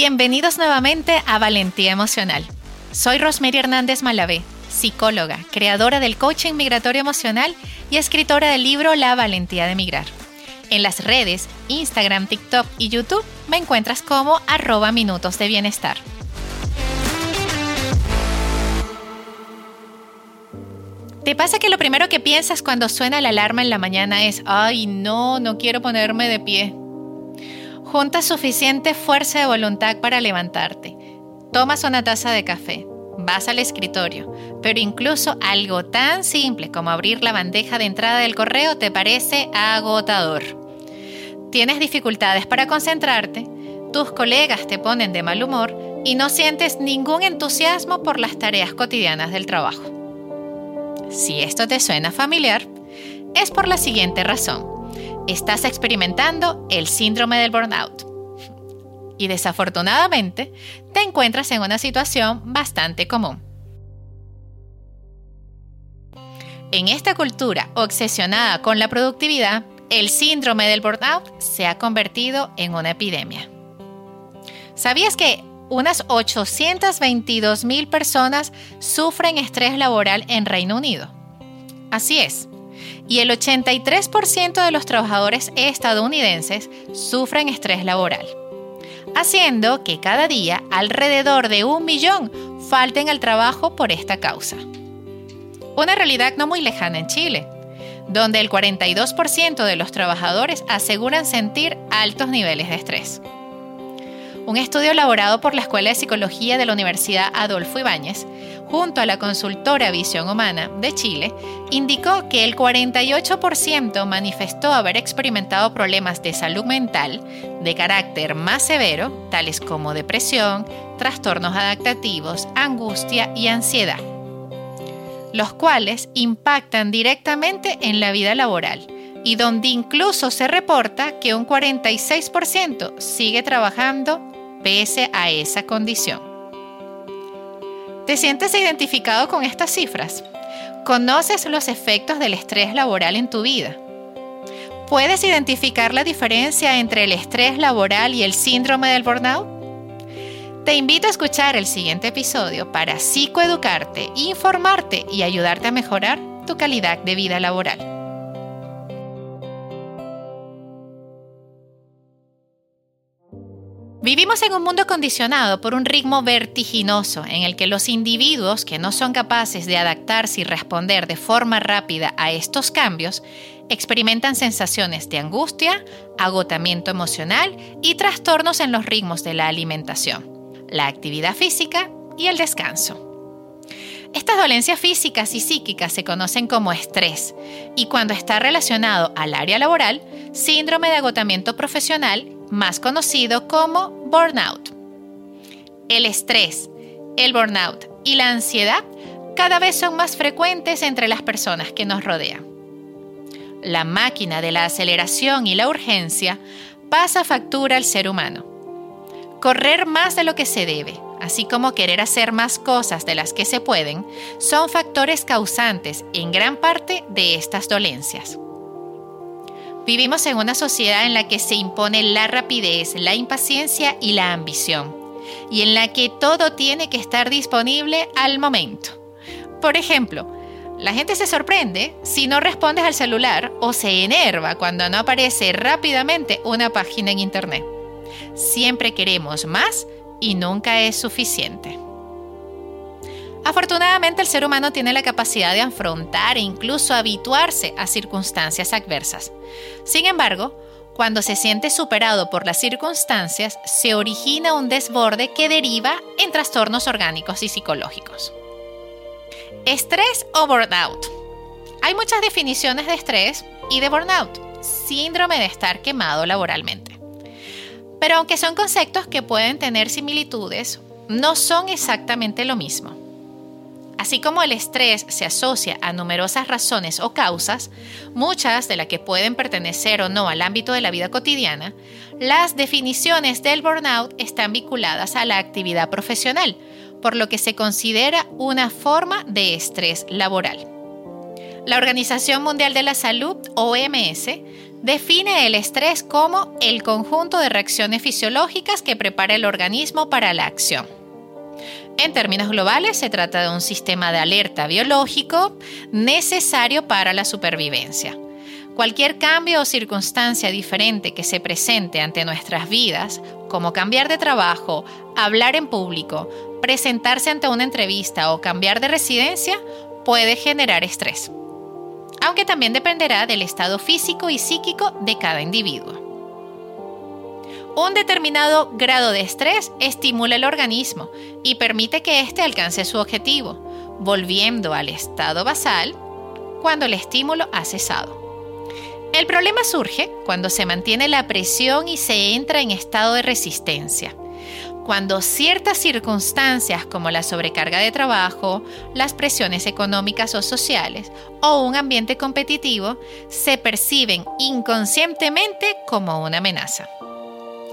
Bienvenidos nuevamente a Valentía Emocional. Soy Rosemary Hernández Malavé, psicóloga, creadora del coaching migratorio emocional y escritora del libro La Valentía de Migrar. En las redes, Instagram, TikTok y YouTube me encuentras como arroba minutos de bienestar. ¿Te pasa que lo primero que piensas cuando suena la alarma en la mañana es, ay no, no quiero ponerme de pie? Junta suficiente fuerza de voluntad para levantarte. Tomas una taza de café, vas al escritorio, pero incluso algo tan simple como abrir la bandeja de entrada del correo te parece agotador. Tienes dificultades para concentrarte, tus colegas te ponen de mal humor y no sientes ningún entusiasmo por las tareas cotidianas del trabajo. Si esto te suena familiar, es por la siguiente razón estás experimentando el síndrome del burnout. Y desafortunadamente, te encuentras en una situación bastante común. En esta cultura obsesionada con la productividad, el síndrome del burnout se ha convertido en una epidemia. ¿Sabías que unas 822 mil personas sufren estrés laboral en Reino Unido? Así es, y el 83% de los trabajadores estadounidenses sufren estrés laboral, haciendo que cada día alrededor de un millón falten al trabajo por esta causa. Una realidad no muy lejana en Chile, donde el 42% de los trabajadores aseguran sentir altos niveles de estrés. Un estudio elaborado por la Escuela de Psicología de la Universidad Adolfo Ibáñez, junto a la consultora Visión Humana de Chile, indicó que el 48% manifestó haber experimentado problemas de salud mental de carácter más severo, tales como depresión, trastornos adaptativos, angustia y ansiedad, los cuales impactan directamente en la vida laboral y donde incluso se reporta que un 46% sigue trabajando pese a esa condición. ¿Te sientes identificado con estas cifras? ¿Conoces los efectos del estrés laboral en tu vida? ¿Puedes identificar la diferencia entre el estrés laboral y el síndrome del burnout? Te invito a escuchar el siguiente episodio para psicoeducarte, informarte y ayudarte a mejorar tu calidad de vida laboral. Vivimos en un mundo condicionado por un ritmo vertiginoso en el que los individuos que no son capaces de adaptarse y responder de forma rápida a estos cambios experimentan sensaciones de angustia, agotamiento emocional y trastornos en los ritmos de la alimentación, la actividad física y el descanso. Estas dolencias físicas y psíquicas se conocen como estrés y cuando está relacionado al área laboral, síndrome de agotamiento profesional más conocido como burnout. El estrés, el burnout y la ansiedad cada vez son más frecuentes entre las personas que nos rodean. La máquina de la aceleración y la urgencia pasa factura al ser humano. Correr más de lo que se debe, así como querer hacer más cosas de las que se pueden, son factores causantes en gran parte de estas dolencias. Vivimos en una sociedad en la que se impone la rapidez, la impaciencia y la ambición, y en la que todo tiene que estar disponible al momento. Por ejemplo, la gente se sorprende si no respondes al celular o se enerva cuando no aparece rápidamente una página en Internet. Siempre queremos más y nunca es suficiente. Afortunadamente el ser humano tiene la capacidad de afrontar e incluso habituarse a circunstancias adversas. Sin embargo, cuando se siente superado por las circunstancias, se origina un desborde que deriva en trastornos orgánicos y psicológicos. Estrés o burnout. Hay muchas definiciones de estrés y de burnout, síndrome de estar quemado laboralmente. Pero aunque son conceptos que pueden tener similitudes, no son exactamente lo mismo. Así como el estrés se asocia a numerosas razones o causas, muchas de las que pueden pertenecer o no al ámbito de la vida cotidiana, las definiciones del burnout están vinculadas a la actividad profesional, por lo que se considera una forma de estrés laboral. La Organización Mundial de la Salud, OMS, define el estrés como el conjunto de reacciones fisiológicas que prepara el organismo para la acción. En términos globales, se trata de un sistema de alerta biológico necesario para la supervivencia. Cualquier cambio o circunstancia diferente que se presente ante nuestras vidas, como cambiar de trabajo, hablar en público, presentarse ante una entrevista o cambiar de residencia, puede generar estrés aunque también dependerá del estado físico y psíquico de cada individuo. Un determinado grado de estrés estimula el organismo y permite que éste alcance su objetivo, volviendo al estado basal cuando el estímulo ha cesado. El problema surge cuando se mantiene la presión y se entra en estado de resistencia cuando ciertas circunstancias como la sobrecarga de trabajo, las presiones económicas o sociales o un ambiente competitivo se perciben inconscientemente como una amenaza.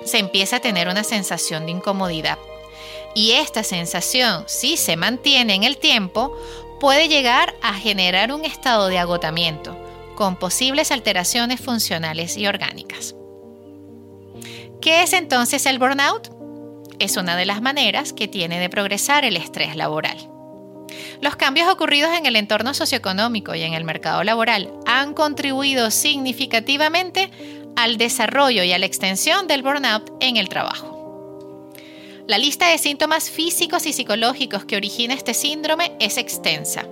Se empieza a tener una sensación de incomodidad y esta sensación, si se mantiene en el tiempo, puede llegar a generar un estado de agotamiento con posibles alteraciones funcionales y orgánicas. ¿Qué es entonces el burnout? es una de las maneras que tiene de progresar el estrés laboral. Los cambios ocurridos en el entorno socioeconómico y en el mercado laboral han contribuido significativamente al desarrollo y a la extensión del burnout en el trabajo. La lista de síntomas físicos y psicológicos que origina este síndrome es extensa.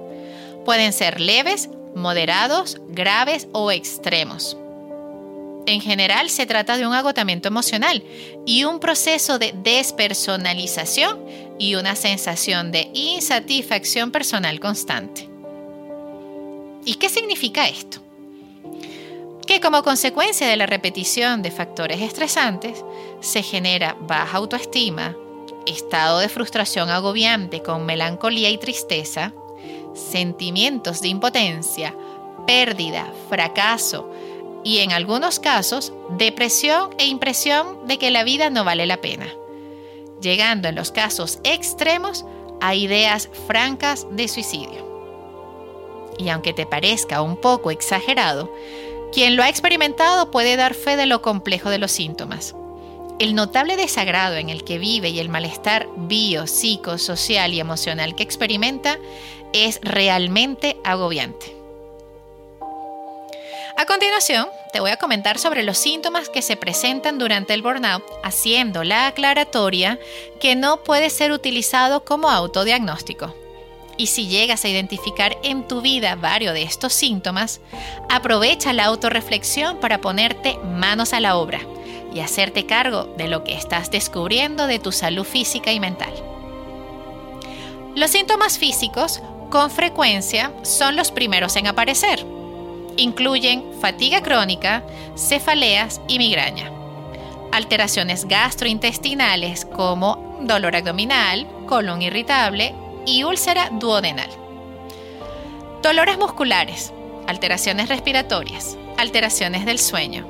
Pueden ser leves, moderados, graves o extremos. En general se trata de un agotamiento emocional y un proceso de despersonalización y una sensación de insatisfacción personal constante. ¿Y qué significa esto? Que como consecuencia de la repetición de factores estresantes se genera baja autoestima, estado de frustración agobiante con melancolía y tristeza, sentimientos de impotencia, pérdida, fracaso, y en algunos casos depresión e impresión de que la vida no vale la pena, llegando en los casos extremos a ideas francas de suicidio. Y aunque te parezca un poco exagerado, quien lo ha experimentado puede dar fe de lo complejo de los síntomas. El notable desagrado en el que vive y el malestar bio, psico, social y emocional que experimenta es realmente agobiante. A continuación, te voy a comentar sobre los síntomas que se presentan durante el burnout, haciendo la aclaratoria que no puede ser utilizado como autodiagnóstico. Y si llegas a identificar en tu vida varios de estos síntomas, aprovecha la autorreflexión para ponerte manos a la obra y hacerte cargo de lo que estás descubriendo de tu salud física y mental. Los síntomas físicos con frecuencia son los primeros en aparecer incluyen fatiga crónica, cefaleas y migraña. Alteraciones gastrointestinales como dolor abdominal, colon irritable y úlcera duodenal. Dolores musculares, alteraciones respiratorias, alteraciones del sueño,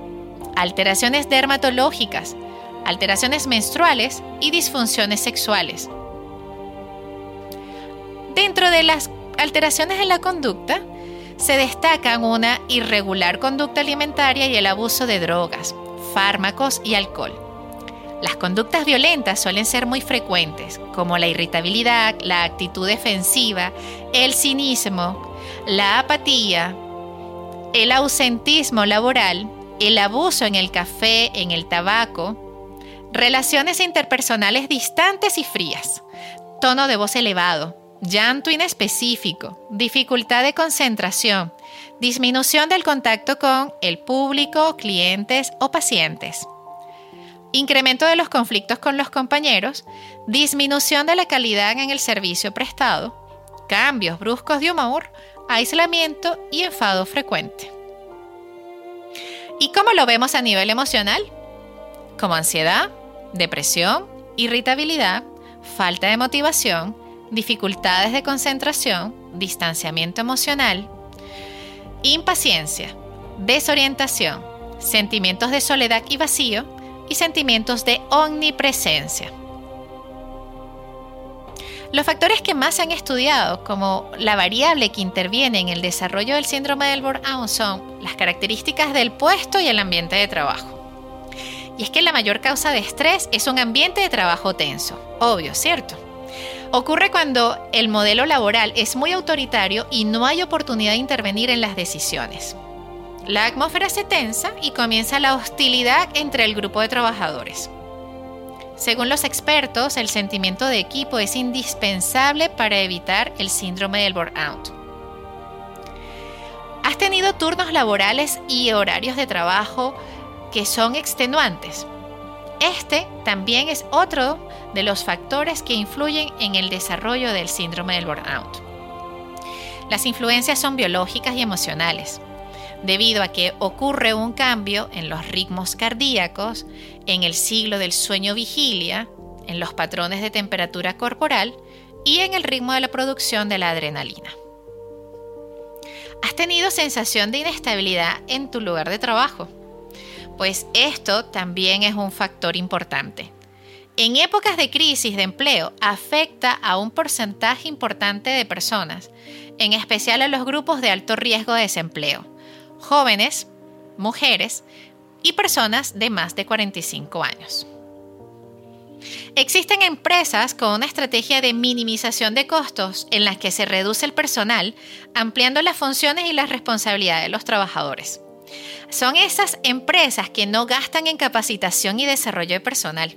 alteraciones dermatológicas, alteraciones menstruales y disfunciones sexuales. Dentro de las alteraciones en la conducta, se destacan una irregular conducta alimentaria y el abuso de drogas, fármacos y alcohol. Las conductas violentas suelen ser muy frecuentes, como la irritabilidad, la actitud defensiva, el cinismo, la apatía, el ausentismo laboral, el abuso en el café, en el tabaco, relaciones interpersonales distantes y frías, tono de voz elevado, llanto inespecífico, dificultad de concentración, disminución del contacto con el público, clientes o pacientes, incremento de los conflictos con los compañeros, disminución de la calidad en el servicio prestado, cambios bruscos de humor, aislamiento y enfado frecuente. ¿Y cómo lo vemos a nivel emocional? Como ansiedad, depresión, irritabilidad, falta de motivación, dificultades de concentración, distanciamiento emocional, impaciencia, desorientación, sentimientos de soledad y vacío y sentimientos de omnipresencia. Los factores que más se han estudiado como la variable que interviene en el desarrollo del síndrome del burnout son las características del puesto y el ambiente de trabajo. Y es que la mayor causa de estrés es un ambiente de trabajo tenso, obvio, ¿cierto? Ocurre cuando el modelo laboral es muy autoritario y no hay oportunidad de intervenir en las decisiones. La atmósfera se tensa y comienza la hostilidad entre el grupo de trabajadores. Según los expertos, el sentimiento de equipo es indispensable para evitar el síndrome del burnout. ¿Has tenido turnos laborales y horarios de trabajo que son extenuantes? Este también es otro de los factores que influyen en el desarrollo del síndrome del burnout. Las influencias son biológicas y emocionales debido a que ocurre un cambio en los ritmos cardíacos, en el ciclo del sueño-vigilia, en los patrones de temperatura corporal y en el ritmo de la producción de la adrenalina. ¿Has tenido sensación de inestabilidad en tu lugar de trabajo? Pues esto también es un factor importante. En épocas de crisis de empleo afecta a un porcentaje importante de personas, en especial a los grupos de alto riesgo de desempleo jóvenes, mujeres y personas de más de 45 años. Existen empresas con una estrategia de minimización de costos en las que se reduce el personal, ampliando las funciones y las responsabilidades de los trabajadores. Son esas empresas que no gastan en capacitación y desarrollo de personal.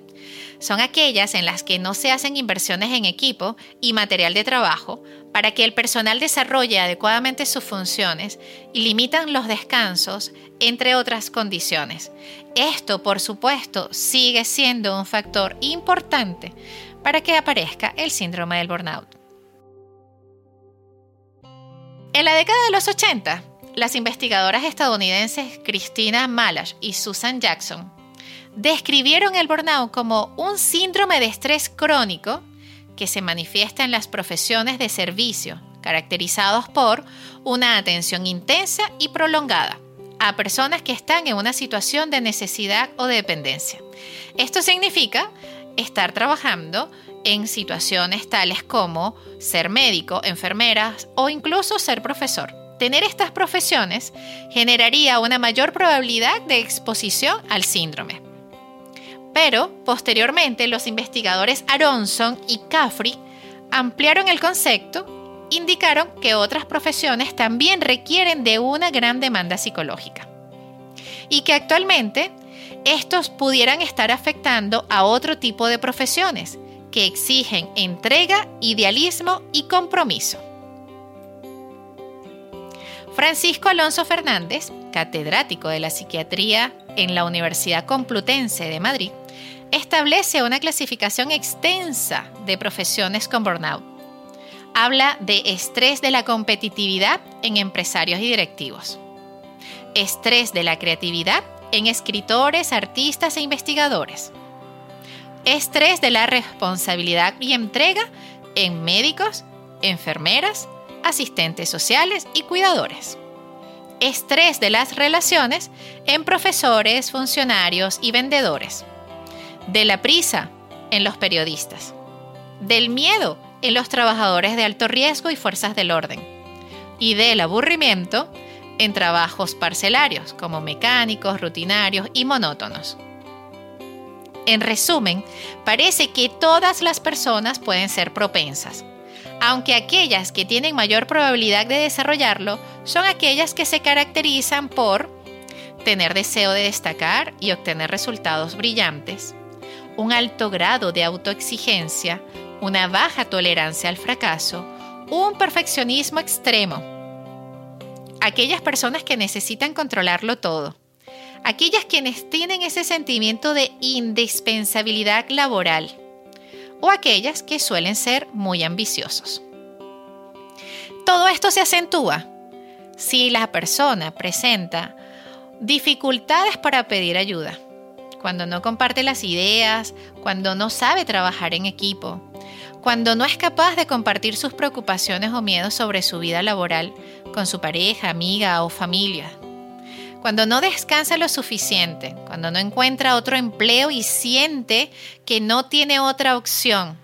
Son aquellas en las que no se hacen inversiones en equipo y material de trabajo para que el personal desarrolle adecuadamente sus funciones y limitan los descansos, entre otras condiciones. Esto, por supuesto, sigue siendo un factor importante para que aparezca el síndrome del burnout. En la década de los 80, las investigadoras estadounidenses Christina Malash y Susan Jackson describieron el burnout como un síndrome de estrés crónico que se manifiesta en las profesiones de servicio, caracterizados por una atención intensa y prolongada a personas que están en una situación de necesidad o dependencia. Esto significa estar trabajando en situaciones tales como ser médico, enfermeras o incluso ser profesor. Tener estas profesiones generaría una mayor probabilidad de exposición al síndrome. Pero, posteriormente, los investigadores Aronson y Caffrey ampliaron el concepto, indicaron que otras profesiones también requieren de una gran demanda psicológica y que actualmente estos pudieran estar afectando a otro tipo de profesiones que exigen entrega, idealismo y compromiso. Francisco Alonso Fernández, catedrático de la psiquiatría en la Universidad Complutense de Madrid, establece una clasificación extensa de profesiones con burnout. Habla de estrés de la competitividad en empresarios y directivos, estrés de la creatividad en escritores, artistas e investigadores, estrés de la responsabilidad y entrega en médicos, enfermeras, asistentes sociales y cuidadores. Estrés de las relaciones en profesores, funcionarios y vendedores, de la prisa en los periodistas, del miedo en los trabajadores de alto riesgo y fuerzas del orden, y del aburrimiento en trabajos parcelarios como mecánicos, rutinarios y monótonos. En resumen, parece que todas las personas pueden ser propensas, aunque aquellas que tienen mayor probabilidad de desarrollarlo son aquellas que se caracterizan por tener deseo de destacar y obtener resultados brillantes, un alto grado de autoexigencia, una baja tolerancia al fracaso, un perfeccionismo extremo. Aquellas personas que necesitan controlarlo todo. Aquellas quienes tienen ese sentimiento de indispensabilidad laboral o aquellas que suelen ser muy ambiciosos. Todo esto se acentúa si la persona presenta dificultades para pedir ayuda, cuando no comparte las ideas, cuando no sabe trabajar en equipo, cuando no es capaz de compartir sus preocupaciones o miedos sobre su vida laboral con su pareja, amiga o familia, cuando no descansa lo suficiente, cuando no encuentra otro empleo y siente que no tiene otra opción,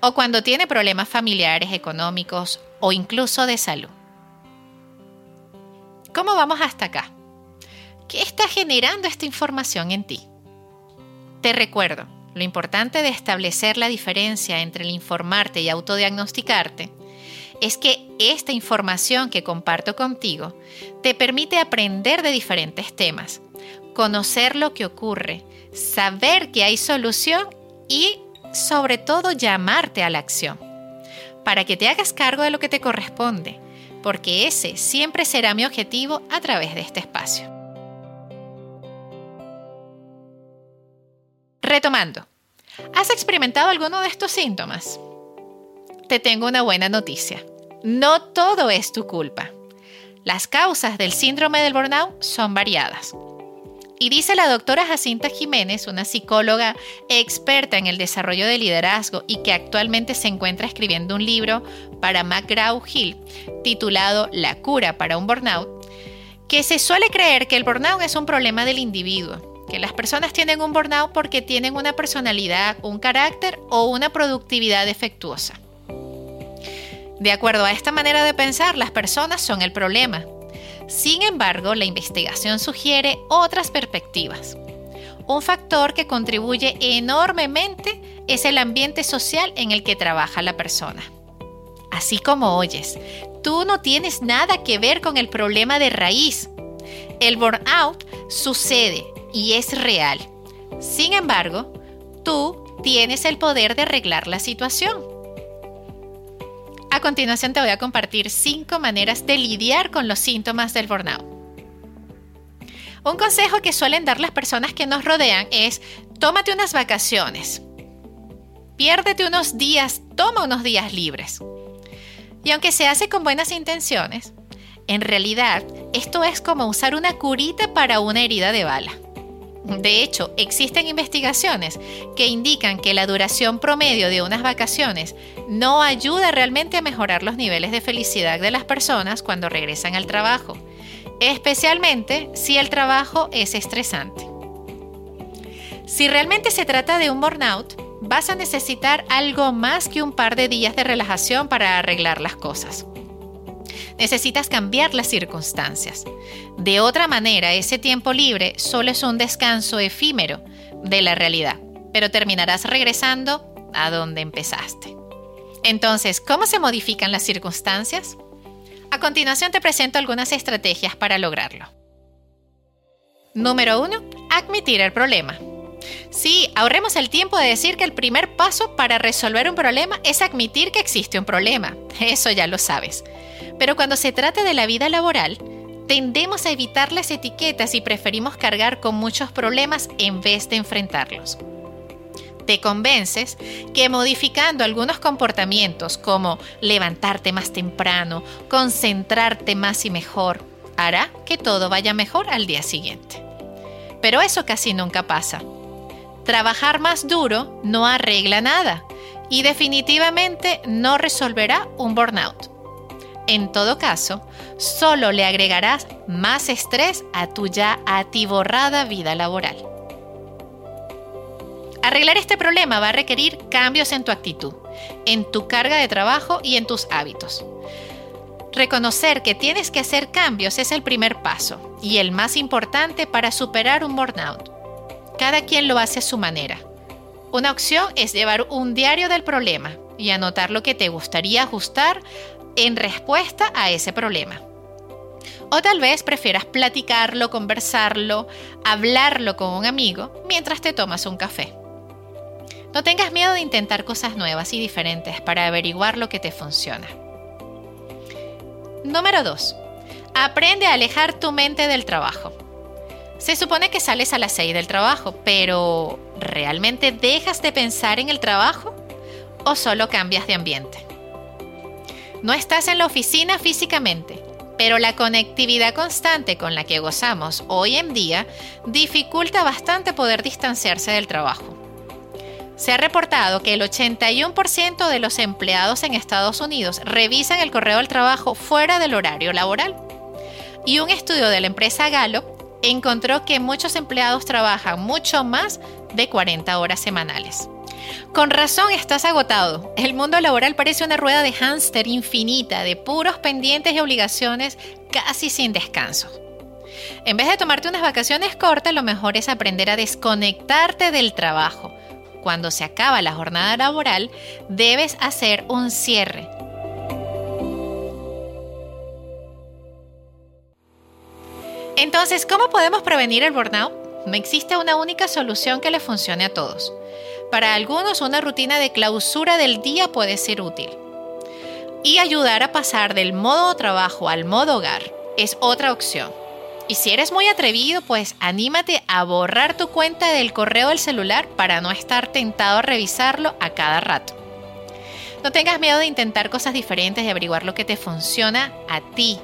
o cuando tiene problemas familiares, económicos o incluso de salud. ¿Cómo vamos hasta acá? ¿Qué está generando esta información en ti? Te recuerdo, lo importante de establecer la diferencia entre el informarte y autodiagnosticarte es que esta información que comparto contigo te permite aprender de diferentes temas, conocer lo que ocurre, saber que hay solución y sobre todo llamarte a la acción, para que te hagas cargo de lo que te corresponde, porque ese siempre será mi objetivo a través de este espacio. Retomando, ¿has experimentado alguno de estos síntomas? Te tengo una buena noticia. No todo es tu culpa. Las causas del síndrome del burnout son variadas. Y dice la doctora Jacinta Jiménez, una psicóloga experta en el desarrollo de liderazgo y que actualmente se encuentra escribiendo un libro para McGraw-Hill titulado La cura para un burnout, que se suele creer que el burnout es un problema del individuo que las personas tienen un burnout porque tienen una personalidad, un carácter o una productividad defectuosa. De acuerdo a esta manera de pensar, las personas son el problema. Sin embargo, la investigación sugiere otras perspectivas. Un factor que contribuye enormemente es el ambiente social en el que trabaja la persona. Así como oyes, tú no tienes nada que ver con el problema de raíz. El burnout sucede y es real. Sin embargo, tú tienes el poder de arreglar la situación. A continuación te voy a compartir cinco maneras de lidiar con los síntomas del burnout. Un consejo que suelen dar las personas que nos rodean es tómate unas vacaciones. Piérdete unos días, toma unos días libres. Y aunque se hace con buenas intenciones, en realidad esto es como usar una curita para una herida de bala. De hecho, existen investigaciones que indican que la duración promedio de unas vacaciones no ayuda realmente a mejorar los niveles de felicidad de las personas cuando regresan al trabajo, especialmente si el trabajo es estresante. Si realmente se trata de un burnout, vas a necesitar algo más que un par de días de relajación para arreglar las cosas necesitas cambiar las circunstancias. De otra manera, ese tiempo libre solo es un descanso efímero de la realidad, pero terminarás regresando a donde empezaste. Entonces, ¿cómo se modifican las circunstancias? A continuación te presento algunas estrategias para lograrlo. Número 1. Admitir el problema. Sí, ahorremos el tiempo de decir que el primer paso para resolver un problema es admitir que existe un problema. Eso ya lo sabes. Pero cuando se trata de la vida laboral, tendemos a evitar las etiquetas y preferimos cargar con muchos problemas en vez de enfrentarlos. Te convences que modificando algunos comportamientos como levantarte más temprano, concentrarte más y mejor, hará que todo vaya mejor al día siguiente. Pero eso casi nunca pasa. Trabajar más duro no arregla nada y definitivamente no resolverá un burnout. En todo caso, solo le agregarás más estrés a tu ya atiborrada vida laboral. Arreglar este problema va a requerir cambios en tu actitud, en tu carga de trabajo y en tus hábitos. Reconocer que tienes que hacer cambios es el primer paso y el más importante para superar un burnout. Cada quien lo hace a su manera. Una opción es llevar un diario del problema y anotar lo que te gustaría ajustar en respuesta a ese problema. O tal vez prefieras platicarlo, conversarlo, hablarlo con un amigo mientras te tomas un café. No tengas miedo de intentar cosas nuevas y diferentes para averiguar lo que te funciona. Número 2. Aprende a alejar tu mente del trabajo. Se supone que sales a las 6 del trabajo, pero ¿realmente dejas de pensar en el trabajo o solo cambias de ambiente? No estás en la oficina físicamente, pero la conectividad constante con la que gozamos hoy en día dificulta bastante poder distanciarse del trabajo. Se ha reportado que el 81% de los empleados en Estados Unidos revisan el correo del trabajo fuera del horario laboral. Y un estudio de la empresa Gallup encontró que muchos empleados trabajan mucho más de 40 horas semanales. Con razón estás agotado. El mundo laboral parece una rueda de hámster infinita, de puros pendientes y obligaciones casi sin descanso. En vez de tomarte unas vacaciones cortas, lo mejor es aprender a desconectarte del trabajo. Cuando se acaba la jornada laboral, debes hacer un cierre. Entonces, ¿cómo podemos prevenir el burnout? No existe una única solución que le funcione a todos. Para algunos, una rutina de clausura del día puede ser útil. Y ayudar a pasar del modo trabajo al modo hogar es otra opción. Y si eres muy atrevido, pues anímate a borrar tu cuenta del correo del celular para no estar tentado a revisarlo a cada rato. No tengas miedo de intentar cosas diferentes y averiguar lo que te funciona a ti.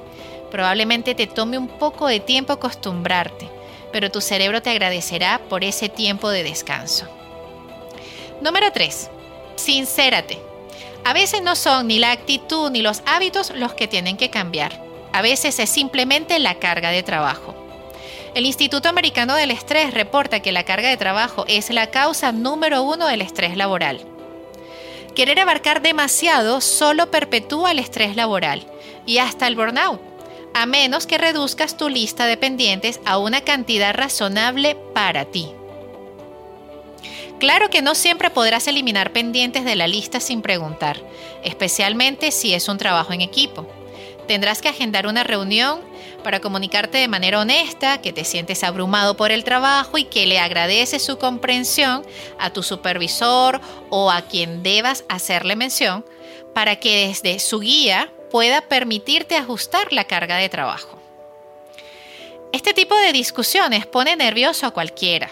Probablemente te tome un poco de tiempo acostumbrarte, pero tu cerebro te agradecerá por ese tiempo de descanso. Número 3. Sincérate. A veces no son ni la actitud ni los hábitos los que tienen que cambiar a veces es simplemente la carga de trabajo. El Instituto Americano del Estrés reporta que la carga de trabajo es la causa número uno del estrés laboral. Querer abarcar demasiado solo perpetúa el estrés laboral y hasta el burnout, a menos que reduzcas tu lista de pendientes a una cantidad razonable para ti. Claro que no siempre podrás eliminar pendientes de la lista sin preguntar, especialmente si es un trabajo en equipo. Tendrás que agendar una reunión para comunicarte de manera honesta que te sientes abrumado por el trabajo y que le agradeces su comprensión a tu supervisor o a quien debas hacerle mención para que desde su guía pueda permitirte ajustar la carga de trabajo. Este tipo de discusiones pone nervioso a cualquiera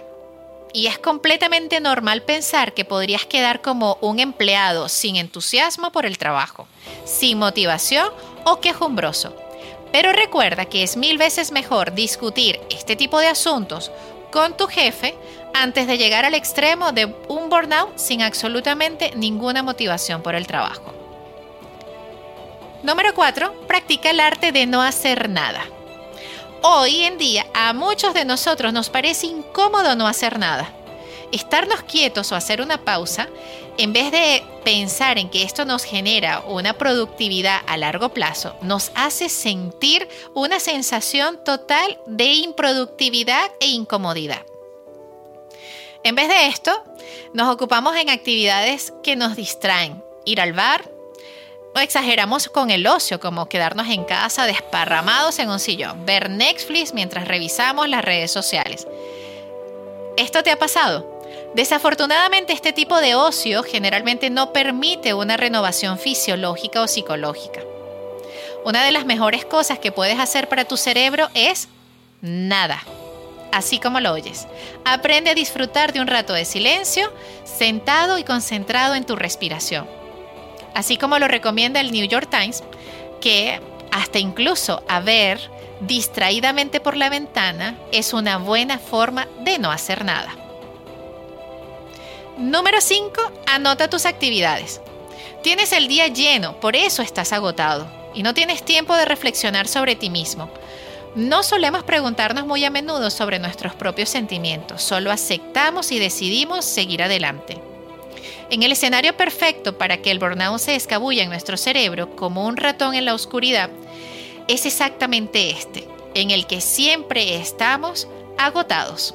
y es completamente normal pensar que podrías quedar como un empleado sin entusiasmo por el trabajo, sin motivación o quejumbroso. Pero recuerda que es mil veces mejor discutir este tipo de asuntos con tu jefe antes de llegar al extremo de un burnout sin absolutamente ninguna motivación por el trabajo. Número 4. Practica el arte de no hacer nada. Hoy en día a muchos de nosotros nos parece incómodo no hacer nada. Estarnos quietos o hacer una pausa en vez de pensar en que esto nos genera una productividad a largo plazo, nos hace sentir una sensación total de improductividad e incomodidad. En vez de esto, nos ocupamos en actividades que nos distraen, ir al bar, exageramos con el ocio, como quedarnos en casa desparramados en un sillón, ver Netflix mientras revisamos las redes sociales. ¿Esto te ha pasado? Desafortunadamente este tipo de ocio generalmente no permite una renovación fisiológica o psicológica. Una de las mejores cosas que puedes hacer para tu cerebro es nada. Así como lo oyes. Aprende a disfrutar de un rato de silencio, sentado y concentrado en tu respiración. Así como lo recomienda el New York Times, que hasta incluso a ver distraídamente por la ventana es una buena forma de no hacer nada. Número 5. Anota tus actividades. Tienes el día lleno, por eso estás agotado y no tienes tiempo de reflexionar sobre ti mismo. No solemos preguntarnos muy a menudo sobre nuestros propios sentimientos, solo aceptamos y decidimos seguir adelante. En el escenario perfecto para que el burnout se escabulla en nuestro cerebro como un ratón en la oscuridad, es exactamente este, en el que siempre estamos agotados.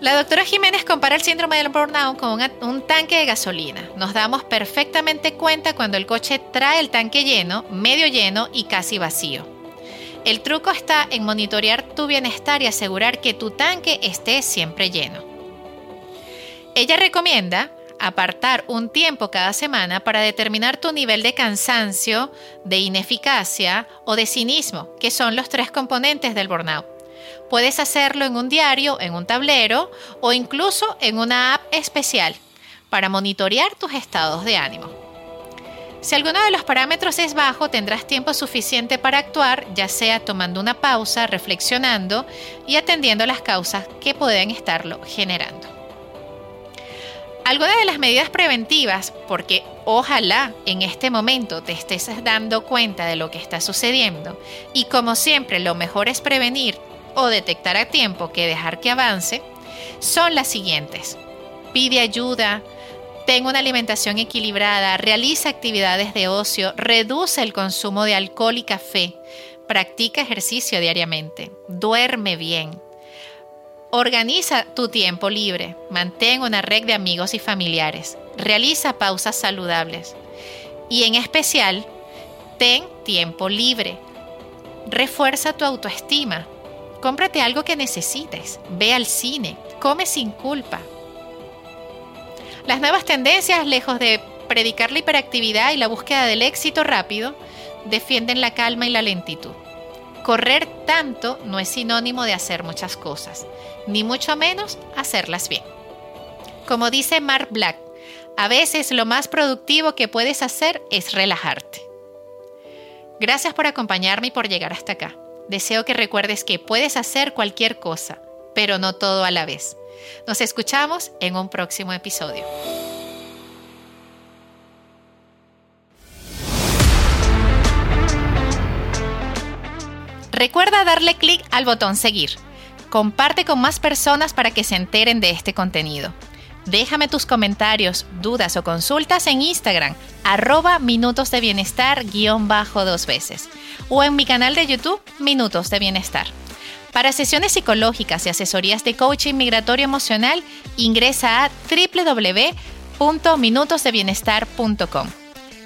La doctora Jiménez compara el síndrome del burnout con un tanque de gasolina. Nos damos perfectamente cuenta cuando el coche trae el tanque lleno, medio lleno y casi vacío. El truco está en monitorear tu bienestar y asegurar que tu tanque esté siempre lleno. Ella recomienda apartar un tiempo cada semana para determinar tu nivel de cansancio, de ineficacia o de cinismo, que son los tres componentes del burnout. Puedes hacerlo en un diario, en un tablero o incluso en una app especial para monitorear tus estados de ánimo. Si alguno de los parámetros es bajo, tendrás tiempo suficiente para actuar, ya sea tomando una pausa, reflexionando y atendiendo las causas que pueden estarlo generando. Algunas de las medidas preventivas, porque ojalá en este momento te estés dando cuenta de lo que está sucediendo, y como siempre lo mejor es prevenir o detectar a tiempo que dejar que avance son las siguientes. pide ayuda, ten una alimentación equilibrada, realiza actividades de ocio, reduce el consumo de alcohol y café, practica ejercicio diariamente, duerme bien. Organiza tu tiempo libre, mantén una red de amigos y familiares, realiza pausas saludables y en especial, ten tiempo libre. Refuerza tu autoestima, cómprate algo que necesites, ve al cine, come sin culpa. Las nuevas tendencias, lejos de predicar la hiperactividad y la búsqueda del éxito rápido, defienden la calma y la lentitud. Correr tanto no es sinónimo de hacer muchas cosas, ni mucho menos hacerlas bien. Como dice Mark Black, a veces lo más productivo que puedes hacer es relajarte. Gracias por acompañarme y por llegar hasta acá. Deseo que recuerdes que puedes hacer cualquier cosa, pero no todo a la vez. Nos escuchamos en un próximo episodio. Recuerda darle clic al botón seguir. Comparte con más personas para que se enteren de este contenido. Déjame tus comentarios, dudas o consultas en Instagram, arroba minutos de bienestar guion bajo dos veces, o en mi canal de YouTube, Minutos de Bienestar. Para sesiones psicológicas y asesorías de coaching migratorio emocional, ingresa a www.minutosdebienestar.com.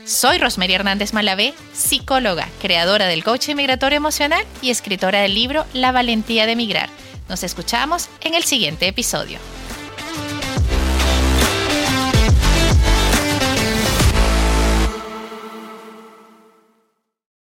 Soy Rosemary Hernández Malavé, psicóloga, creadora del coaching migratorio emocional y escritora del libro La valentía de migrar. Nos escuchamos en el siguiente episodio.